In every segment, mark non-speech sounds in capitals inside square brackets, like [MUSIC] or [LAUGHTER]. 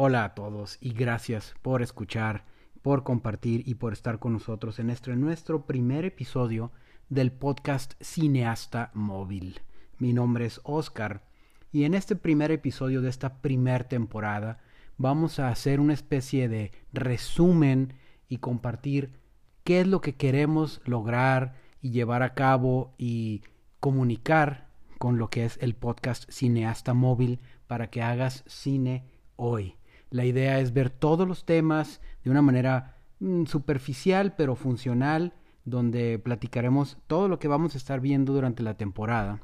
Hola a todos y gracias por escuchar, por compartir y por estar con nosotros en este nuestro primer episodio del podcast Cineasta Móvil. Mi nombre es Oscar y en este primer episodio de esta primer temporada vamos a hacer una especie de resumen y compartir qué es lo que queremos lograr y llevar a cabo y comunicar con lo que es el podcast Cineasta Móvil para que hagas cine hoy. La idea es ver todos los temas de una manera mm, superficial pero funcional, donde platicaremos todo lo que vamos a estar viendo durante la temporada.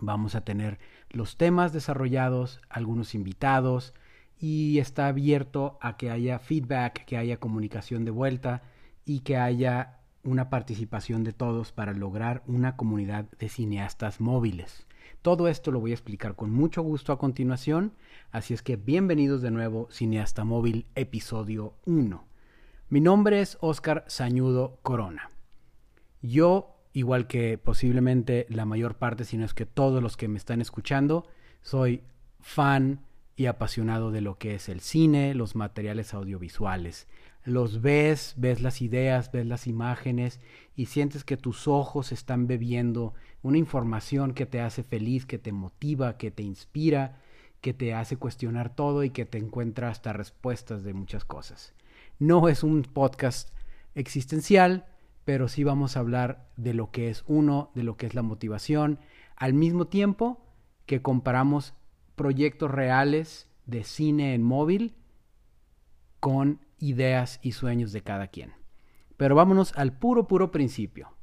Vamos a tener los temas desarrollados, algunos invitados, y está abierto a que haya feedback, que haya comunicación de vuelta y que haya una participación de todos para lograr una comunidad de cineastas móviles. Todo esto lo voy a explicar con mucho gusto a continuación, así es que bienvenidos de nuevo Cineasta Móvil episodio 1. Mi nombre es Oscar Sañudo Corona. Yo, igual que posiblemente la mayor parte, si no es que todos los que me están escuchando, soy fan y apasionado de lo que es el cine, los materiales audiovisuales. Los ves, ves las ideas, ves las imágenes y sientes que tus ojos están bebiendo una información que te hace feliz, que te motiva, que te inspira, que te hace cuestionar todo y que te encuentra hasta respuestas de muchas cosas. No es un podcast existencial, pero sí vamos a hablar de lo que es uno, de lo que es la motivación, al mismo tiempo que comparamos proyectos reales de cine en móvil con ideas y sueños de cada quien. Pero vámonos al puro, puro principio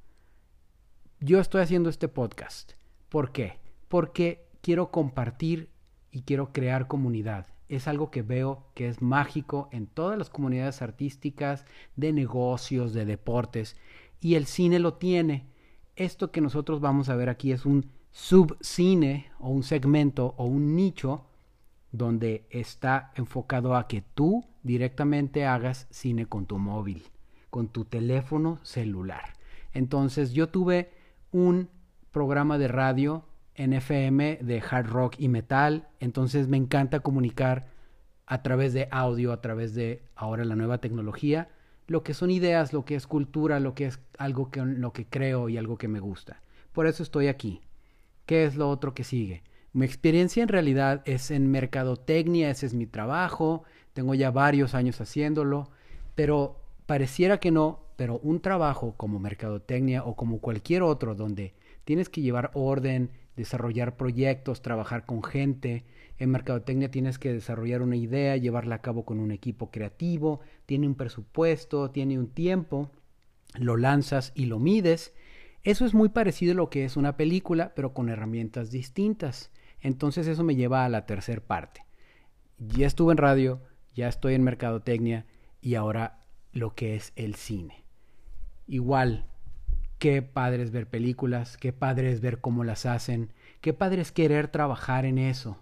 yo estoy haciendo este podcast. ¿Por qué? Porque quiero compartir y quiero crear comunidad. Es algo que veo que es mágico en todas las comunidades artísticas, de negocios, de deportes, y el cine lo tiene. Esto que nosotros vamos a ver aquí es un subcine o un segmento o un nicho donde está enfocado a que tú directamente hagas cine con tu móvil, con tu teléfono celular. Entonces yo tuve un programa de radio en FM de hard rock y metal, entonces me encanta comunicar a través de audio, a través de ahora la nueva tecnología, lo que son ideas, lo que es cultura, lo que es algo que lo que creo y algo que me gusta. Por eso estoy aquí. ¿Qué es lo otro que sigue? Mi experiencia en realidad es en mercadotecnia, ese es mi trabajo, tengo ya varios años haciéndolo, pero pareciera que no, pero un trabajo como mercadotecnia o como cualquier otro donde tienes que llevar orden, desarrollar proyectos, trabajar con gente, en mercadotecnia tienes que desarrollar una idea, llevarla a cabo con un equipo creativo, tiene un presupuesto, tiene un tiempo, lo lanzas y lo mides. Eso es muy parecido a lo que es una película, pero con herramientas distintas. Entonces eso me lleva a la tercera parte. Ya estuve en radio, ya estoy en mercadotecnia y ahora lo que es el cine igual, qué padre es ver películas, qué padre es ver cómo las hacen, qué padre es querer trabajar en eso.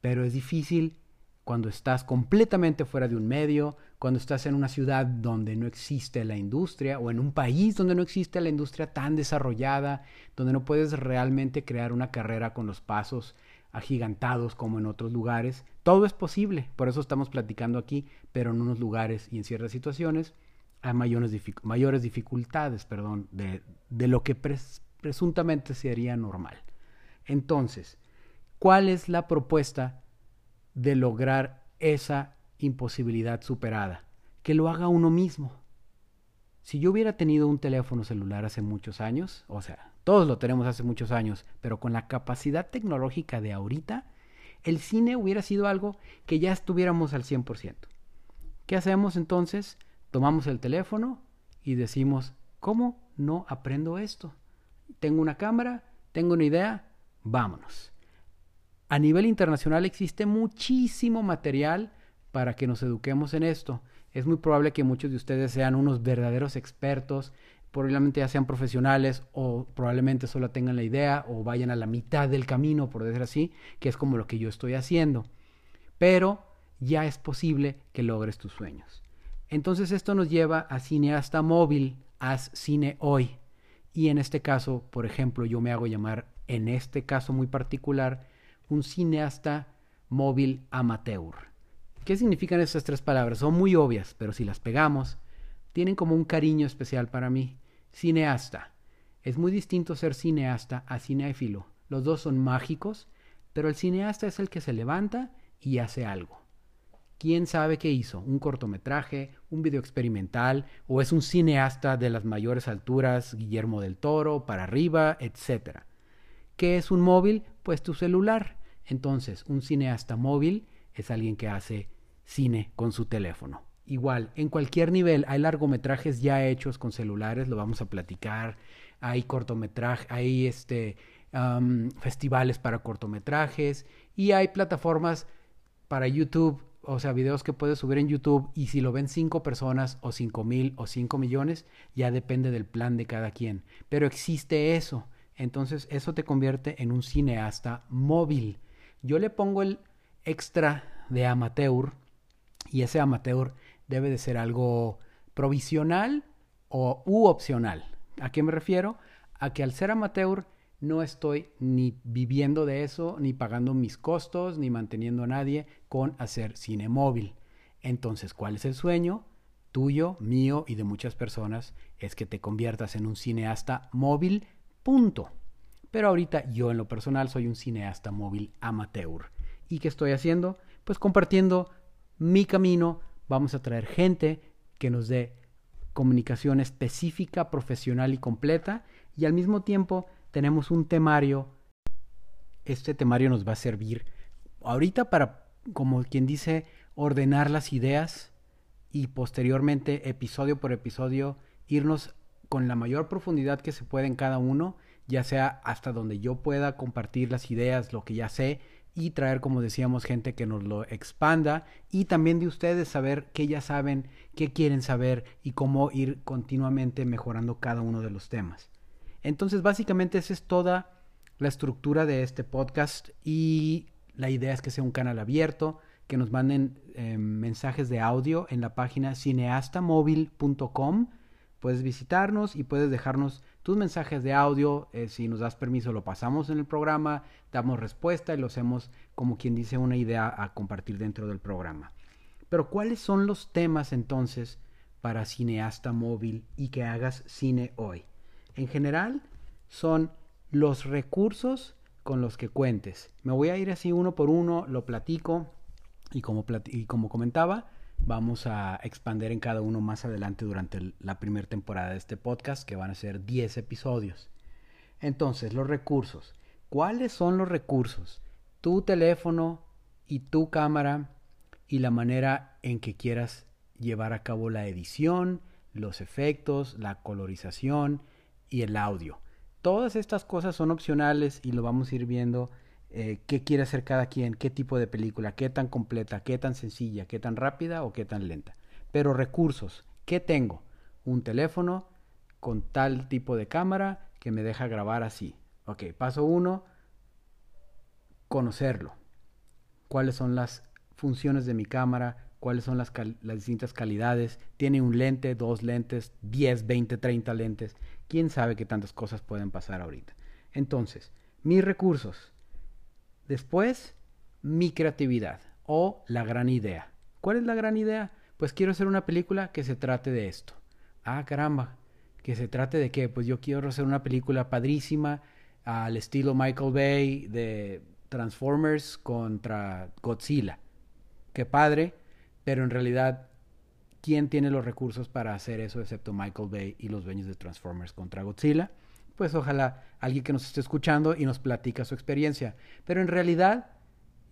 Pero es difícil cuando estás completamente fuera de un medio, cuando estás en una ciudad donde no existe la industria o en un país donde no existe la industria tan desarrollada, donde no puedes realmente crear una carrera con los pasos agigantados como en otros lugares. Todo es posible, por eso estamos platicando aquí, pero en unos lugares y en ciertas situaciones hay mayores, mayores dificultades perdón, de, de lo que presuntamente sería normal. Entonces, ¿cuál es la propuesta de lograr esa imposibilidad superada? Que lo haga uno mismo. Si yo hubiera tenido un teléfono celular hace muchos años, o sea, todos lo tenemos hace muchos años, pero con la capacidad tecnológica de ahorita, el cine hubiera sido algo que ya estuviéramos al 100%. ¿Qué hacemos entonces? tomamos el teléfono y decimos, ¿cómo no aprendo esto? Tengo una cámara, tengo una idea, vámonos. A nivel internacional existe muchísimo material para que nos eduquemos en esto. Es muy probable que muchos de ustedes sean unos verdaderos expertos, probablemente ya sean profesionales o probablemente solo tengan la idea o vayan a la mitad del camino, por decir así, que es como lo que yo estoy haciendo. Pero ya es posible que logres tus sueños. Entonces esto nos lleva a cineasta móvil, haz cine hoy. Y en este caso, por ejemplo, yo me hago llamar, en este caso muy particular, un cineasta móvil amateur. ¿Qué significan estas tres palabras? Son muy obvias, pero si las pegamos, tienen como un cariño especial para mí. Cineasta. Es muy distinto ser cineasta a cinéfilo. Los dos son mágicos, pero el cineasta es el que se levanta y hace algo. ¿Quién sabe qué hizo? ¿Un cortometraje? ¿Un video experimental? ¿O es un cineasta de las mayores alturas, Guillermo del Toro, para arriba, etcétera? ¿Qué es un móvil? Pues tu celular. Entonces, un cineasta móvil es alguien que hace cine con su teléfono. Igual, en cualquier nivel hay largometrajes ya hechos con celulares, lo vamos a platicar. Hay cortometrajes, hay este, festivales para cortometrajes y hay plataformas para YouTube, o sea, videos que puedes subir en YouTube y si lo ven cinco personas o cinco mil o cinco millones, ya depende del plan de cada quien. Pero existe eso. Entonces eso te convierte en un cineasta móvil. Yo le pongo el extra de amateur y ese amateur debe de ser algo provisional o u opcional. ¿A qué me refiero? A que al ser amateur no estoy ni viviendo de eso, ni pagando mis costos, ni manteniendo a nadie con hacer cine móvil. Entonces, ¿cuál es el sueño? Tuyo, mío y de muchas personas es que te conviertas en un cineasta móvil, punto. Pero ahorita yo en lo personal soy un cineasta móvil amateur. ¿Y qué estoy haciendo? Pues compartiendo mi camino. Vamos a traer gente que nos dé comunicación específica, profesional y completa. Y al mismo tiempo tenemos un temario. Este temario nos va a servir ahorita para, como quien dice, ordenar las ideas y posteriormente, episodio por episodio, irnos con la mayor profundidad que se puede en cada uno, ya sea hasta donde yo pueda compartir las ideas, lo que ya sé, y traer, como decíamos, gente que nos lo expanda y también de ustedes saber qué ya saben, qué quieren saber y cómo ir continuamente mejorando cada uno de los temas. Entonces, básicamente esa es toda la estructura de este podcast y la idea es que sea un canal abierto, que nos manden eh, mensajes de audio en la página cineastamóvil.com. Puedes visitarnos y puedes dejarnos tus mensajes de audio. Eh, si nos das permiso, lo pasamos en el programa, damos respuesta y lo hacemos como quien dice una idea a compartir dentro del programa. Pero ¿cuáles son los temas entonces para cineasta móvil y que hagas cine hoy? En general, son los recursos con los que cuentes. Me voy a ir así uno por uno, lo platico y como, y como comentaba, vamos a expander en cada uno más adelante durante la primera temporada de este podcast, que van a ser 10 episodios. Entonces, los recursos. ¿Cuáles son los recursos? Tu teléfono y tu cámara y la manera en que quieras llevar a cabo la edición, los efectos, la colorización y el audio. Todas estas cosas son opcionales y lo vamos a ir viendo eh, qué quiere hacer cada quien, qué tipo de película, qué tan completa, qué tan sencilla, qué tan rápida o qué tan lenta. Pero recursos, ¿qué tengo? Un teléfono con tal tipo de cámara que me deja grabar así. Ok, paso uno, conocerlo. ¿Cuáles son las funciones de mi cámara? ¿Cuáles son las, las distintas calidades? ¿Tiene un lente, dos lentes, 10, 20, 30 lentes? quién sabe qué tantas cosas pueden pasar ahorita. Entonces, mis recursos. Después, mi creatividad o la gran idea. ¿Cuál es la gran idea? Pues quiero hacer una película que se trate de esto. Ah, caramba, que se trate de qué? Pues yo quiero hacer una película padrísima al estilo Michael Bay de Transformers contra Godzilla. Qué padre, pero en realidad ¿Quién tiene los recursos para hacer eso excepto Michael Bay y los dueños de Transformers contra Godzilla? Pues ojalá alguien que nos esté escuchando y nos platica su experiencia. Pero en realidad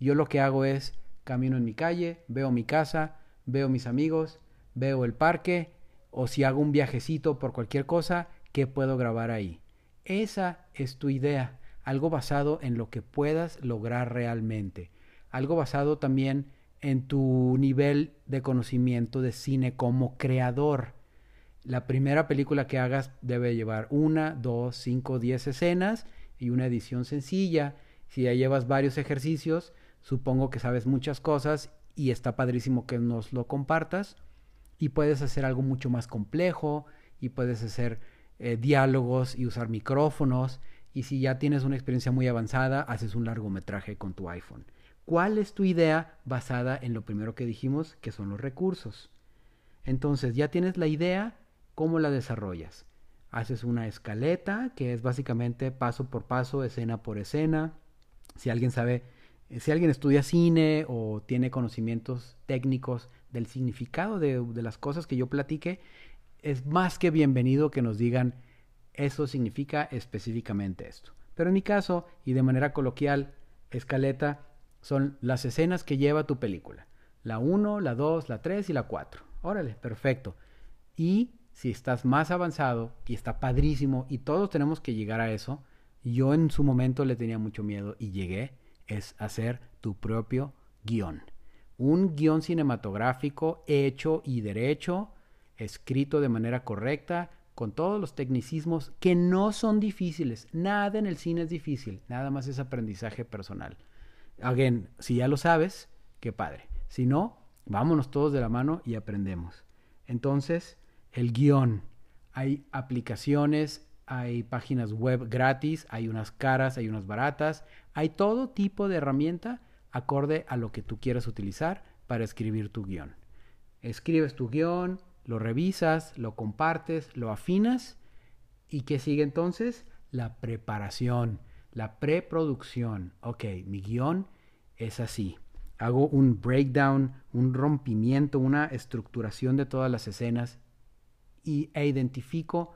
yo lo que hago es camino en mi calle, veo mi casa, veo mis amigos, veo el parque o si hago un viajecito por cualquier cosa, ¿qué puedo grabar ahí? Esa es tu idea, algo basado en lo que puedas lograr realmente, algo basado también en tu nivel de conocimiento de cine como creador. La primera película que hagas debe llevar una, dos, cinco, diez escenas y una edición sencilla. Si ya llevas varios ejercicios, supongo que sabes muchas cosas y está padrísimo que nos lo compartas. Y puedes hacer algo mucho más complejo y puedes hacer eh, diálogos y usar micrófonos. Y si ya tienes una experiencia muy avanzada, haces un largometraje con tu iPhone ¿Cuál es tu idea basada en lo primero que dijimos, que son los recursos? Entonces ya tienes la idea, ¿cómo la desarrollas? Haces una escaleta, que es básicamente paso por paso, escena por escena. Si alguien sabe, si alguien estudia cine o tiene conocimientos técnicos del significado de, las cosas que yo platique, es más que bienvenido que nos digan, eso significa específicamente esto. Pero en mi caso, y de manera coloquial, escaleta son las escenas que lleva tu película. La 1, la 2, la 3 y la 4. Órale, perfecto. Y si estás más avanzado y está padrísimo y todos tenemos que llegar a eso, yo en su momento le tenía mucho miedo y llegué, es hacer tu propio guion. Un guion cinematográfico hecho y derecho, escrito de manera correcta, con todos los tecnicismos que no son difíciles. Nada en el cine es difícil, nada más es aprendizaje personal. Again, si ya lo sabes, qué padre. Si no, vámonos todos de la mano y aprendemos. Entonces, el guion. Hay aplicaciones, hay páginas web gratis, hay unas caras, hay unas baratas, hay todo tipo de herramienta acorde a lo que tú quieras utilizar para escribir tu guion. Escribes tu guion, lo revisas, lo compartes, lo afinas y ¿qué sigue entonces? La preparación, la preproducción. Ok, mi guion es así. Hago un breakdown, un rompimiento, una estructuración de todas las escenas y, e identifico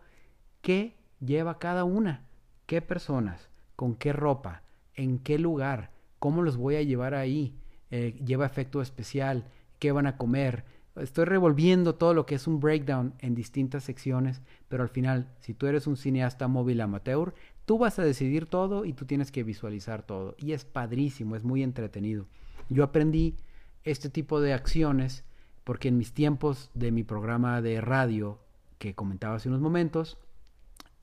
qué lleva cada una, qué personas, con qué ropa, en qué lugar, cómo los voy a llevar ahí, eh, lleva efecto especial, qué van a comer, Estoy revolviendo todo lo que es un breakdown en distintas secciones, pero al final, si tú eres un cineasta móvil amateur, tú vas a decidir todo y tú tienes que visualizar todo. Y es padrísimo, es muy entretenido. Yo aprendí este tipo de acciones porque en mis tiempos de mi programa de radio que comentaba hace unos momentos,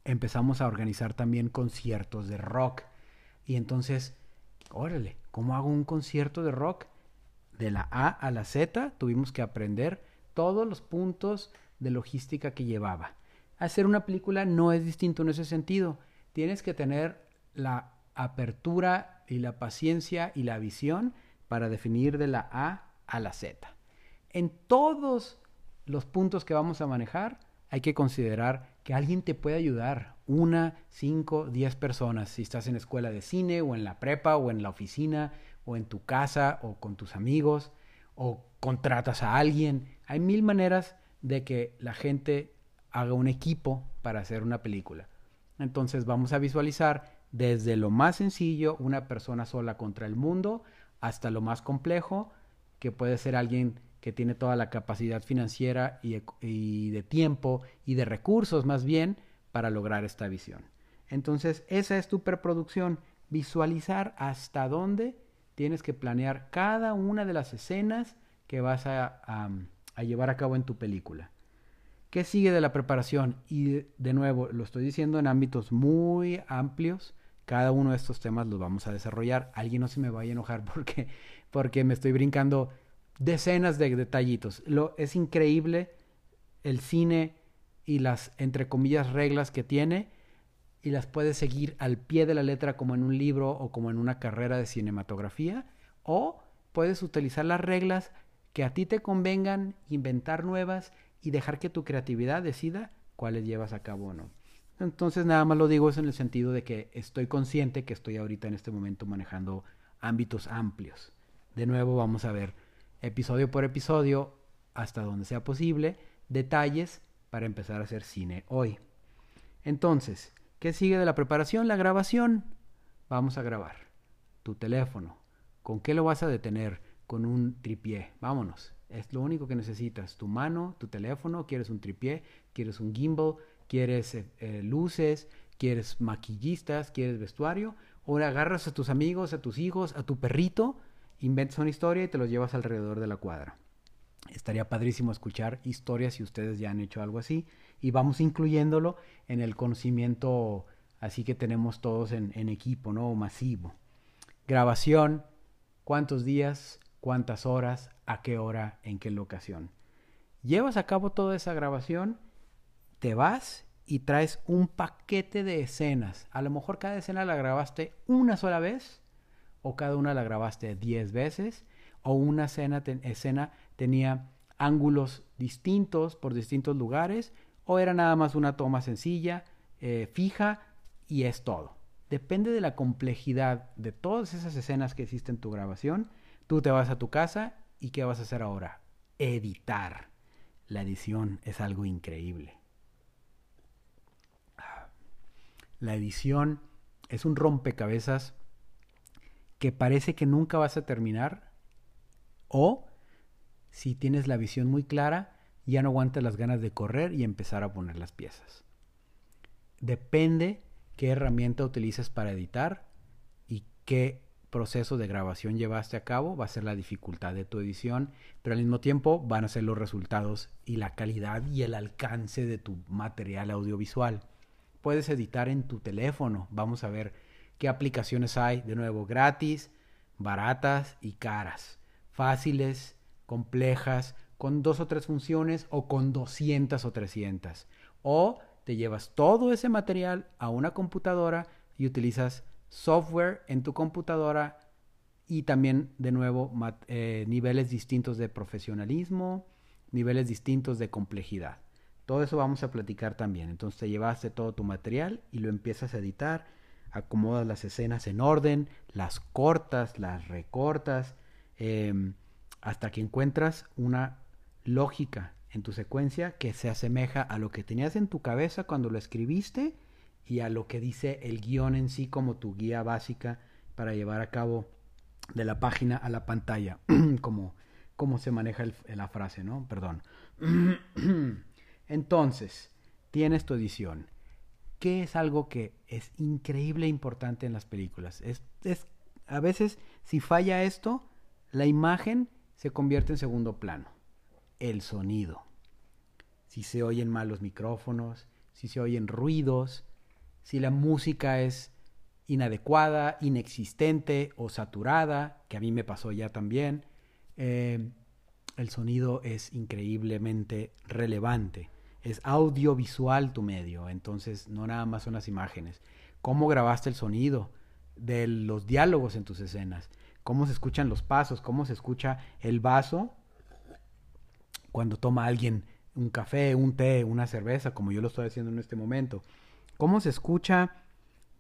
empezamos a organizar también conciertos de rock. Y entonces, órale, ¿cómo hago un concierto de rock? de la A a la Z, tuvimos que aprender todos los puntos de logística que llevaba. Hacer una película no es distinto en ese sentido. Tienes que tener la apertura y la paciencia y la visión para definir de la A a la Z. En todos los puntos que vamos a manejar, hay que considerar que alguien te puede ayudar. Una, cinco, diez personas. Si estás en escuela de cine o en la prepa o en la oficina o en tu casa o con tus amigos o contratas a alguien. Hay mil maneras de que la gente haga un equipo para hacer una película. Entonces vamos a visualizar desde lo más sencillo, una persona sola contra el mundo, hasta lo más complejo, que puede ser alguien que tiene toda la capacidad financiera y, de tiempo y de recursos más bien para lograr esta visión. Entonces, esa es tu preproducción, visualizar hasta dónde tienes que planear cada una de las escenas que vas a, llevar a cabo en tu película. ¿Qué sigue de la preparación? Y de nuevo, lo estoy diciendo en ámbitos muy amplios. Cada uno de estos temas los vamos a desarrollar. Alguien no se me vaya a enojar [LAUGHS] porque, porque me estoy brincando decenas de detallitos. Lo, es increíble el cine y las, entre comillas, reglas que tiene y las puedes seguir al pie de la letra como en un libro o como en una carrera de cinematografía, o puedes utilizar las reglas que a ti te convengan, inventar nuevas y dejar que tu creatividad decida cuáles llevas a cabo o no. Entonces nada más lo digo eso en el sentido de que estoy consciente que estoy ahorita en este momento manejando ámbitos amplios. De nuevo vamos a ver episodio por episodio, hasta donde sea posible, detalles para empezar a hacer cine hoy. Entonces, ¿Qué sigue de la preparación? La grabación. Vamos a grabar. Tu teléfono. ¿Con qué lo vas a detener? Con un tripié. Vámonos. Es lo único que necesitas. Tu mano, tu teléfono. ¿Quieres un tripié? ¿Quieres un gimbal? ¿Quieres eh, eh, luces? ¿Quieres maquillistas? ¿Quieres vestuario? Ahora agarras a tus amigos, a tus hijos, a tu perrito, inventas una historia y te los llevas alrededor de la cuadra. Estaría padrísimo escuchar historias si ustedes ya han hecho algo así y vamos incluyéndolo en el conocimiento así que tenemos todos en, equipo, ¿no? Masivo. Grabación, cuántos días, cuántas horas, a qué hora, en qué locación. Llevas a cabo toda esa grabación, te vas y traes un paquete de escenas. A lo mejor cada escena la grabaste una sola vez o cada una la grabaste 10 veces o una escena, escena tenía ángulos distintos por distintos lugares o era nada más una toma sencilla, eh, fija y es todo. Depende de la complejidad de todas esas escenas que existen en tu grabación. Tú te vas a tu casa y ¿qué vas a hacer ahora? Editar. La edición es algo increíble. La edición es un rompecabezas que parece que nunca vas a terminar o si tienes la visión muy clara, ya no aguantas las ganas de correr y empezar a poner las piezas. Depende qué herramienta utilizas para editar y qué proceso de grabación llevaste a cabo, va a ser la dificultad de tu edición, pero al mismo tiempo van a ser los resultados y la calidad y el alcance de tu material audiovisual. Puedes editar en tu teléfono, vamos a ver qué aplicaciones hay, de nuevo, gratis, baratas y caras, fáciles, complejas, con dos o tres funciones o con 200 o 300. O te llevas todo ese material a una computadora y utilizas software en tu computadora y también de nuevo eh, niveles distintos de profesionalismo, niveles distintos de complejidad. Todo eso vamos a platicar también. Entonces te llevaste todo tu material y lo empiezas a editar, acomodas las escenas en orden, las cortas, las recortas. Em, hasta que encuentras una lógica en tu secuencia que se asemeja a lo que tenías en tu cabeza cuando lo escribiste y a lo que dice el guion en sí como tu guía básica para llevar a cabo de la página a la pantalla, [CLEARS THROAT] como, se maneja la frase, ¿no? Perdón. [CLEARS THROAT] Entonces, tienes tu edición. ¿Qué es algo que es increíble e importante en las películas? Es, es, a veces, si falla esto, la imagen se convierte en segundo plano. El sonido. Si se oyen mal los micrófonos, si se oyen ruidos, si la música es inadecuada, inexistente o saturada, que a mí me pasó ya también, eh, el sonido es increíblemente relevante. Es audiovisual tu medio, entonces no nada más son las imágenes. ¿Cómo grabaste el sonido de los diálogos en tus escenas? cómo se escuchan los pasos, cómo se escucha el vaso cuando toma alguien un café, un té, una cerveza, como yo lo estoy haciendo en este momento. Cómo se escucha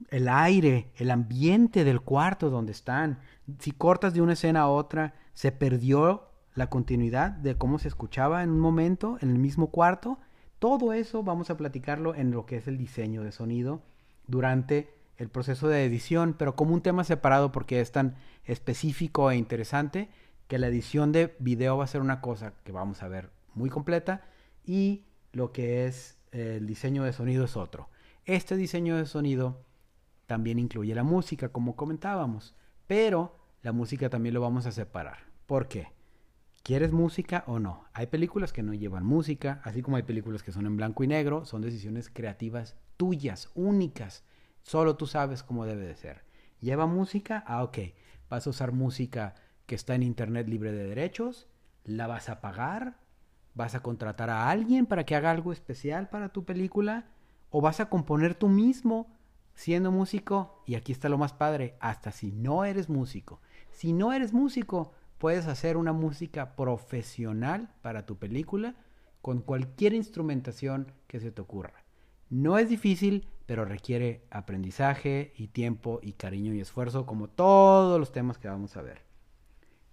el aire, el ambiente del cuarto donde están. Si cortas de una escena a otra, se perdió la continuidad de cómo se escuchaba en un momento en el mismo cuarto. Todo eso vamos a platicarlo en lo que es el diseño de sonido durante el proceso de edición, pero como un tema separado porque es tan específico e interesante que la edición de video va a ser una cosa que vamos a ver muy completa y lo que es el diseño de sonido es otro. Este diseño de sonido también incluye la música, como comentábamos, pero la música también lo vamos a separar. ¿Por qué? ¿Quieres música o no? Hay películas que no llevan música, así como hay películas que son en blanco y negro, son decisiones creativas tuyas, únicas Solo tú sabes cómo debe de ser. ¿Lleva música? Ah, ok. Vas a usar música que está en Internet libre de derechos. ¿La vas a pagar? ¿Vas a contratar a alguien para que haga algo especial para tu película? ¿O vas a componer tú mismo siendo músico? Y aquí está lo más padre, hasta si no eres músico. Si no eres músico, puedes hacer una música profesional para tu película con cualquier instrumentación que se te ocurra. No es difícil, pero requiere aprendizaje y tiempo y cariño y esfuerzo como todos los temas que vamos a ver.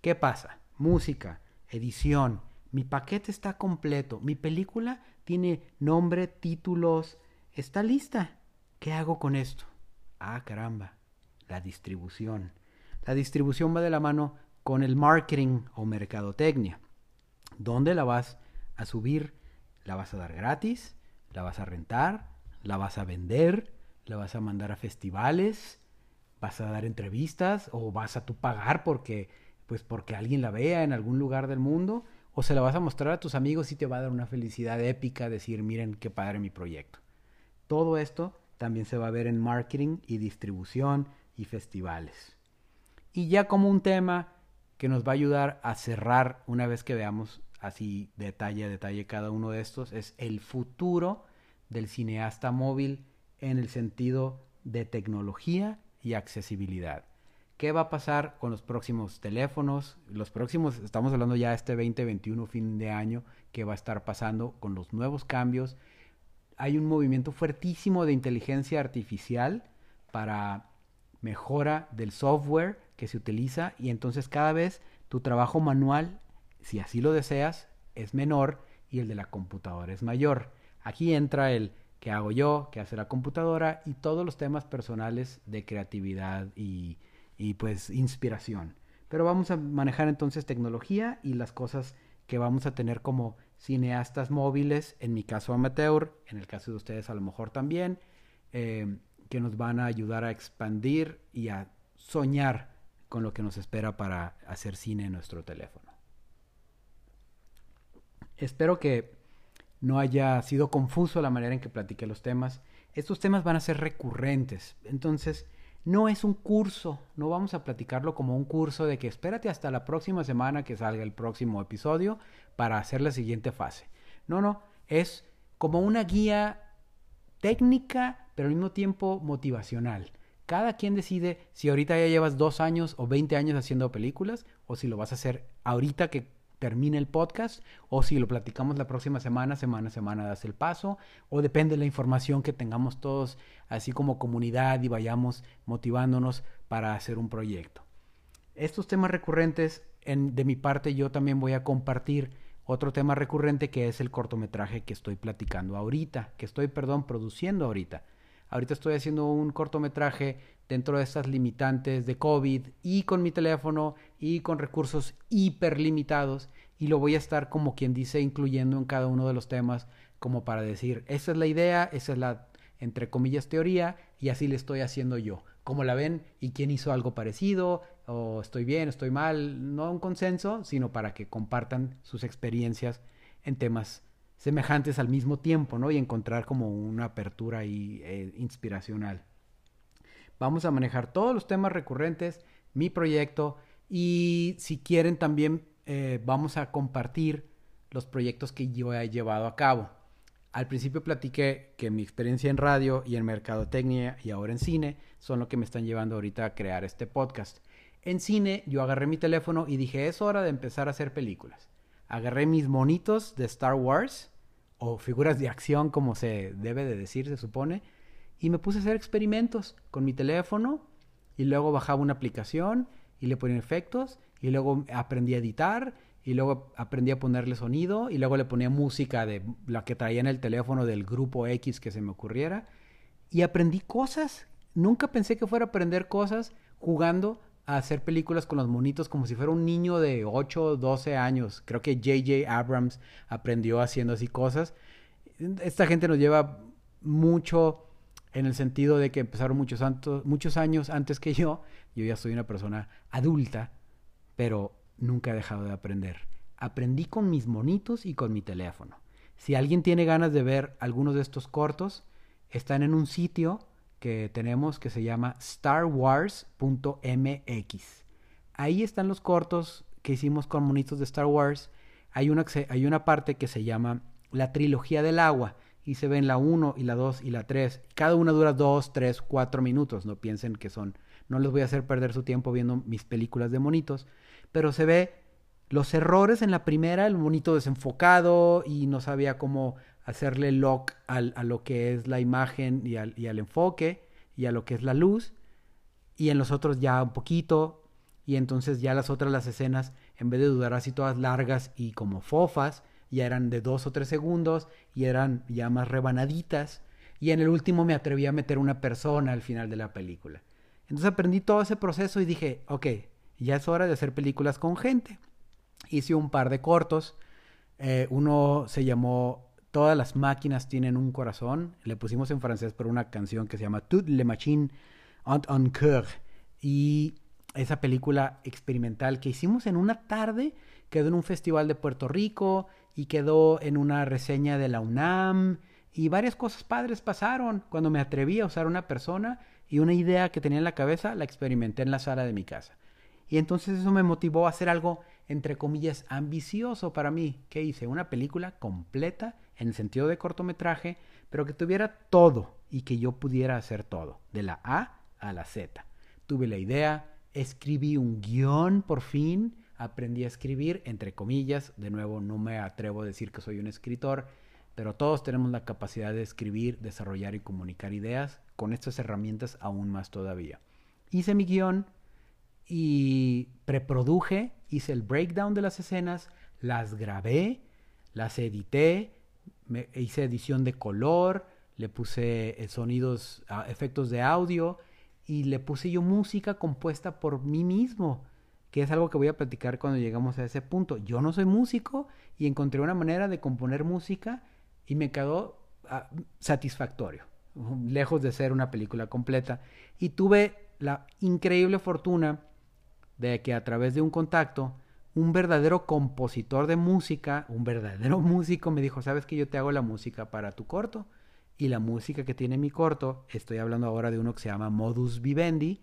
¿Qué pasa? Música, edición, mi paquete está completo, mi película tiene nombre, títulos, está lista. ¿Qué hago con esto? Ah, caramba, la distribución. La distribución va de la mano con el marketing o mercadotecnia. ¿Dónde la vas a subir? ¿La vas a dar gratis? la vas a rentar, la vas a vender, la vas a mandar a festivales, vas a dar entrevistas o vas a tú pagar porque pues porque alguien la vea en algún lugar del mundo o se la vas a mostrar a tus amigos y te va a dar una felicidad épica decir, miren qué padre mi proyecto. Todo esto también se va a ver en marketing y distribución y festivales. Y ya como un tema que nos va a ayudar a cerrar una vez que veamos así detalle a detalle cada uno de estos, es el futuro del cineasta móvil en el sentido de tecnología y accesibilidad. ¿Qué va a pasar con los próximos teléfonos? Los próximos, estamos hablando ya este 2021, fin de año, ¿qué va a estar pasando con los nuevos cambios? Hay un movimiento fuertísimo de inteligencia artificial para mejora del software que se utiliza y entonces cada vez tu trabajo manual, si así lo deseas, es menor y el de la computadora es mayor. Aquí entra el que hago yo, que hace la computadora y todos los temas personales de creatividad y, y pues inspiración. Pero vamos a manejar entonces tecnología y las cosas que vamos a tener como cineastas móviles, en mi caso amateur, en el caso de ustedes a lo mejor también, eh, que nos van a ayudar a expandir y a soñar con lo que nos espera para hacer cine en nuestro teléfono. Espero que no haya sido confuso la manera en que platiqué los temas. Estos temas van a ser recurrentes, entonces no es un curso, no vamos a platicarlo como un curso de que espérate hasta la próxima semana que salga el próximo episodio para hacer la siguiente fase. No, no, es como una guía técnica, pero al mismo tiempo motivacional. Cada quien decide si ahorita ya llevas dos años o 20 años haciendo películas o si lo vas a hacer ahorita que termine el podcast o si lo platicamos la próxima semana, semana a semana das el paso o depende de la información que tengamos todos así como comunidad y vayamos motivándonos para hacer un proyecto. Estos temas recurrentes, en, de mi parte yo también voy a compartir otro tema recurrente que es el cortometraje que estoy platicando ahorita, que estoy, perdón, produciendo ahorita. Ahorita estoy haciendo un cortometraje dentro de estas limitantes de COVID y con mi teléfono y con recursos hiper limitados y lo voy a estar como quien dice incluyendo en cada uno de los temas como para decir, esa es la idea, esa es la entre comillas teoría y así le estoy haciendo yo. ¿Cómo la ven y quién hizo algo parecido o estoy bien, estoy mal, no un consenso, sino para que compartan sus experiencias en temas semejantes al mismo tiempo, ¿no? Y encontrar como una apertura ahí eh, inspiracional. Vamos a manejar todos los temas recurrentes, mi proyecto y si quieren también eh, vamos a compartir los proyectos que yo he llevado a cabo. Al principio platiqué que mi experiencia en radio y en mercadotecnia y ahora en cine son lo que me están llevando ahorita a crear este podcast. En cine yo agarré mi teléfono y dije es hora de empezar a hacer películas. Agarré mis monitos de Star Wars o figuras de acción como se debe de decir se supone y me puse a hacer experimentos con mi teléfono y luego bajaba una aplicación y le ponía efectos y luego aprendí a editar y luego aprendí a ponerle sonido y luego le ponía música de la que traía en el teléfono del grupo X que se me ocurriera y aprendí cosas. Nunca pensé que fuera aprender cosas jugando hacer películas con los monitos como si fuera un niño de 8 o 12 años. Creo que JJ Abrams aprendió haciendo así cosas. Esta gente nos lleva mucho en el sentido de que empezaron muchos, muchos años antes que yo. Yo ya soy una persona adulta, pero nunca he dejado de aprender. Aprendí con mis monitos y con mi teléfono. Si alguien tiene ganas de ver algunos de estos cortos, están en un sitio que tenemos que se llama starwars.mx. Ahí están los cortos que hicimos con monitos de Star Wars. Hay una, hay una parte que se llama la trilogía del agua y se ven la 1 y la 2 y la 3. Cada una dura 2, 3, 4 minutos. No piensen que son... No les voy a hacer perder su tiempo viendo mis películas de monitos. Pero se ve los errores en la primera, el monito desenfocado y no sabía cómo hacerle lock al, a lo que es la imagen y al, y al enfoque y a lo que es la luz. Y en los otros ya un poquito. Y entonces ya las otras, las escenas, en vez de durar así todas largas y como fofas, ya eran de dos o tres segundos y eran ya más rebanaditas. Y en el último me atreví a meter una persona al final de la película. Entonces aprendí todo ese proceso y dije, ok, ya es hora de hacer películas con gente. Hice un par de cortos. Eh, uno se llamó Todas las máquinas tienen un corazón. Le pusimos en francés por una canción que se llama Toutes les machines ont un cœur. Y esa película experimental que hicimos en una tarde quedó en un festival de Puerto Rico y quedó en una reseña de la UNAM y varias cosas padres pasaron cuando me atreví a usar una persona y una idea que tenía en la cabeza la experimenté en la sala de mi casa. Y entonces eso me motivó a hacer algo, entre comillas, ambicioso para mí. que hice? Una película completa en el sentido de cortometraje, pero que tuviera todo y que yo pudiera hacer todo, de la A a la Z. Tuve la idea, escribí un guion por fin, aprendí a escribir, entre comillas, de nuevo no me atrevo a decir que soy un escritor, pero todos tenemos la capacidad de escribir, desarrollar y comunicar ideas con estas herramientas aún más todavía. Hice mi guion y preproduje, hice el breakdown de las escenas, las grabé, las edité, hice edición de color, le puse eh, sonidos, efectos de audio y le puse yo música compuesta por mí mismo, que es algo que voy a platicar cuando llegamos a ese punto. Yo no soy músico y encontré una manera de componer música y me quedó ah, satisfactorio, lejos de ser una película completa. Y tuve la increíble fortuna de que a través de un contacto, un verdadero compositor de música, un verdadero [LAUGHS] músico me dijo, sabes que yo te hago la música para tu corto y la música que tiene mi corto, estoy hablando ahora de uno que se llama Modus Vivendi,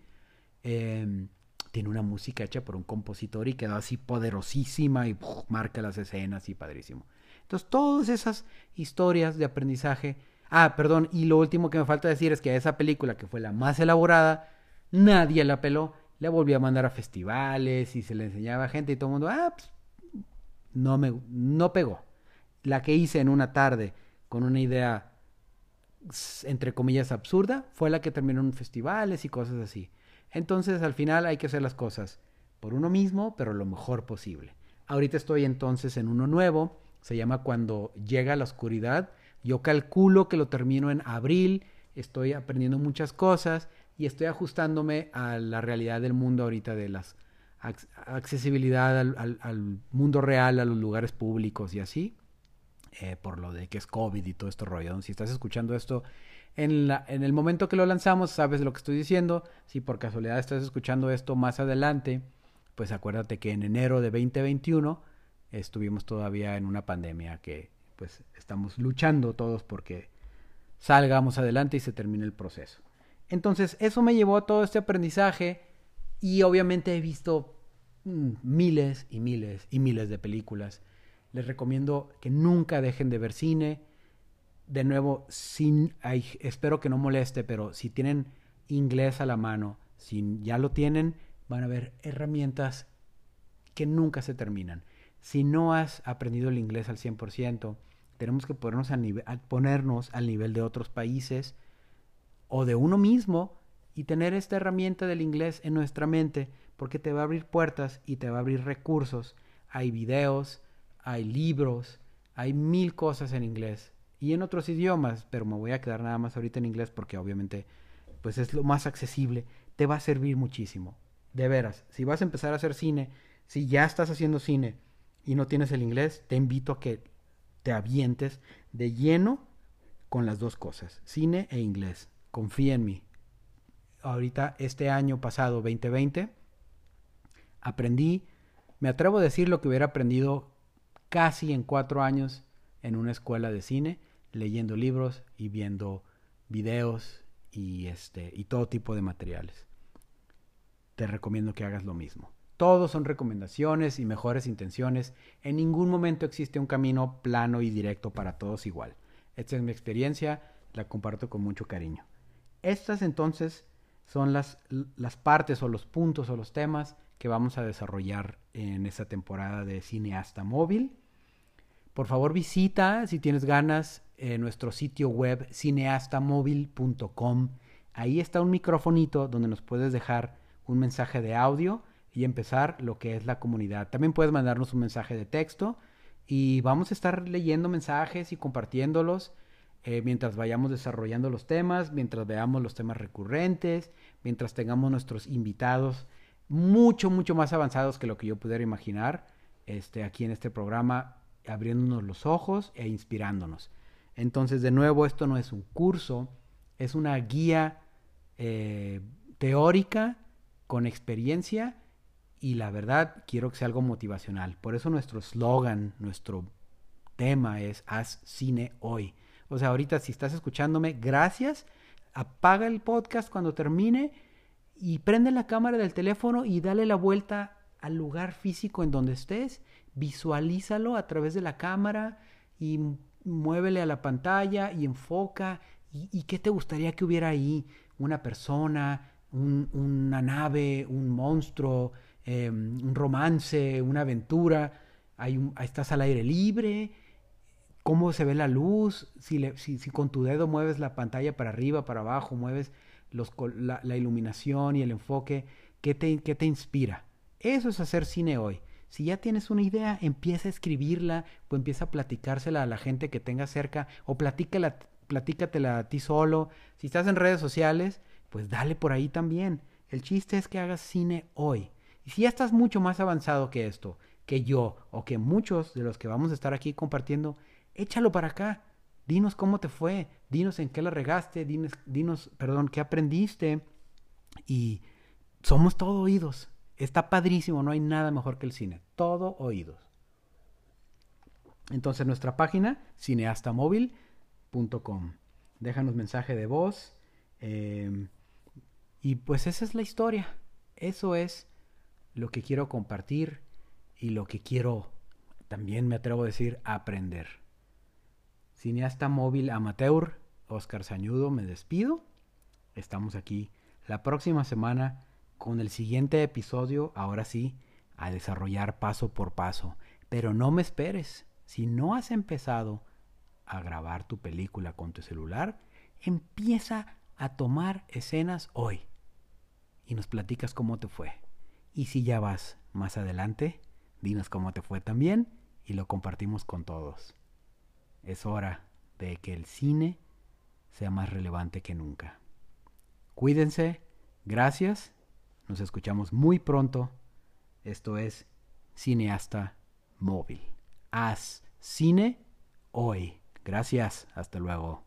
em, tiene una música hecha por un compositor y quedó así poderosísima y marca las escenas y padrísimo. Entonces, todas esas historias de aprendizaje. Ah, perdón, y lo último que me falta decir es que a esa película, que fue la más elaborada, nadie la peló. Le volví a mandar a festivales y se le enseñaba a gente y todo el mundo, ah, pues, no me no pegó. La que hice en una tarde con una idea entre comillas absurda fue la que terminó en festivales y cosas así. Entonces, al final hay que hacer las cosas por uno mismo, pero lo mejor posible. Ahorita estoy entonces en uno nuevo se llama Cuando llega la oscuridad. Yo calculo que lo termino en abril, estoy aprendiendo muchas cosas y estoy ajustándome a la realidad del mundo ahorita de la accesibilidad al, mundo real, a los lugares públicos y así, eh, por lo de que es COVID y todo esto rollo. Si estás escuchando esto en, la, en el momento que lo lanzamos, sabes lo que estoy diciendo. Si por casualidad estás escuchando esto más adelante, pues acuérdate que en enero de 2021 estuvimos todavía en una pandemia que pues estamos luchando todos porque salgamos adelante y se termine el proceso. Entonces, eso me llevó a todo este aprendizaje y obviamente he visto mm, miles y miles y miles de películas. Les recomiendo que nunca dejen de ver cine. De nuevo, sin, espero que no moleste, pero si tienen inglés a la mano, si ya lo tienen, van a ver herramientas que nunca se terminan si no has aprendido el inglés al 100%, tenemos que ponernos, ponernos al nivel de otros países o de uno mismo y tener esta herramienta del inglés en nuestra mente porque te va a abrir puertas y te va a abrir recursos. Hay videos, hay libros, hay mil cosas en inglés y en otros idiomas, pero me voy a quedar nada más ahorita en inglés porque obviamente pues es lo más accesible, te va a servir muchísimo. De veras, si vas a empezar a hacer cine, si ya estás haciendo cine, y no tienes el inglés, te invito a que te avientes de lleno con las dos cosas, cine e inglés. Confía en mí. Ahorita, este año pasado, 2020, aprendí, me atrevo a decir lo que hubiera aprendido casi en cuatro años en una escuela de cine, leyendo libros y viendo videos y, este, y todo tipo de materiales. Te recomiendo que hagas lo mismo. Todos son recomendaciones y mejores intenciones. En ningún momento existe un camino plano y directo para todos igual. Esta es mi experiencia, la comparto con mucho cariño. Estas entonces son las, las partes o los puntos o los temas que vamos a desarrollar en esta temporada de Cineasta Móvil. Por favor visita, si tienes ganas, eh, nuestro sitio web cineastamóvil.com. Ahí está un microfonito donde nos puedes dejar un mensaje de audio y empezar lo que es la comunidad. También puedes mandarnos un mensaje de texto y vamos a estar leyendo mensajes y compartiéndolos eh, mientras vayamos desarrollando los temas, mientras veamos los temas recurrentes, mientras tengamos nuestros invitados mucho, mucho más avanzados que lo que yo pudiera imaginar este, aquí en este programa, abriéndonos los ojos e inspirándonos. Entonces, de nuevo, esto no es un curso, es una guía eh, teórica con experiencia y la verdad quiero que sea algo motivacional. Por eso nuestro slogan, nuestro tema es haz cine hoy. O sea, ahorita si estás escuchándome, gracias. Apaga el podcast cuando termine y prende la cámara del teléfono y dale la vuelta al lugar físico en donde estés. Visualízalo a través de la cámara y muévele a la pantalla y enfoca. ¿Y, qué te gustaría que hubiera ahí? Una persona, una nave, un monstruo, em, un romance, una aventura. Hay un, estás al aire libre, cómo se ve la luz, si, con tu dedo mueves la pantalla para arriba, para abajo, mueves la, iluminación y el enfoque, ¿qué te, ¿qué te inspira? Eso es hacer cine hoy. Si ya tienes una idea, empieza a escribirla o empieza a platicársela a la gente que tenga cerca o platícala, platícatela a ti solo. Si estás en redes sociales, pues dale por ahí también. El chiste es que hagas cine hoy. Y si ya estás mucho más avanzado que esto, que yo o que muchos de los que vamos a estar aquí compartiendo, échalo para acá. Dinos cómo te fue, dinos en qué la regaste, dinos, dinos, perdón, qué aprendiste. Y somos todo oídos. Está padrísimo, no hay nada mejor que el cine. Todo oídos. Entonces nuestra página, cineastamóvil.com. Déjanos mensaje de voz. Em, y pues esa es la historia. Eso es lo que quiero compartir y lo que quiero, también me atrevo a decir, aprender. Cineasta móvil amateur, Oscar Sañudo, me despido. Estamos aquí la próxima semana con el siguiente episodio, ahora sí, a desarrollar paso por paso. Pero no me esperes. Si no has empezado a grabar tu película con tu celular, empieza a tomar escenas hoy. Y nos platicas cómo te fue. Y si ya vas más adelante, dinos cómo te fue también y lo compartimos con todos. Es hora de que el cine sea más relevante que nunca. Cuídense, gracias, nos escuchamos muy pronto. Esto es Cineasta Móvil. Haz cine hoy. Gracias, hasta luego.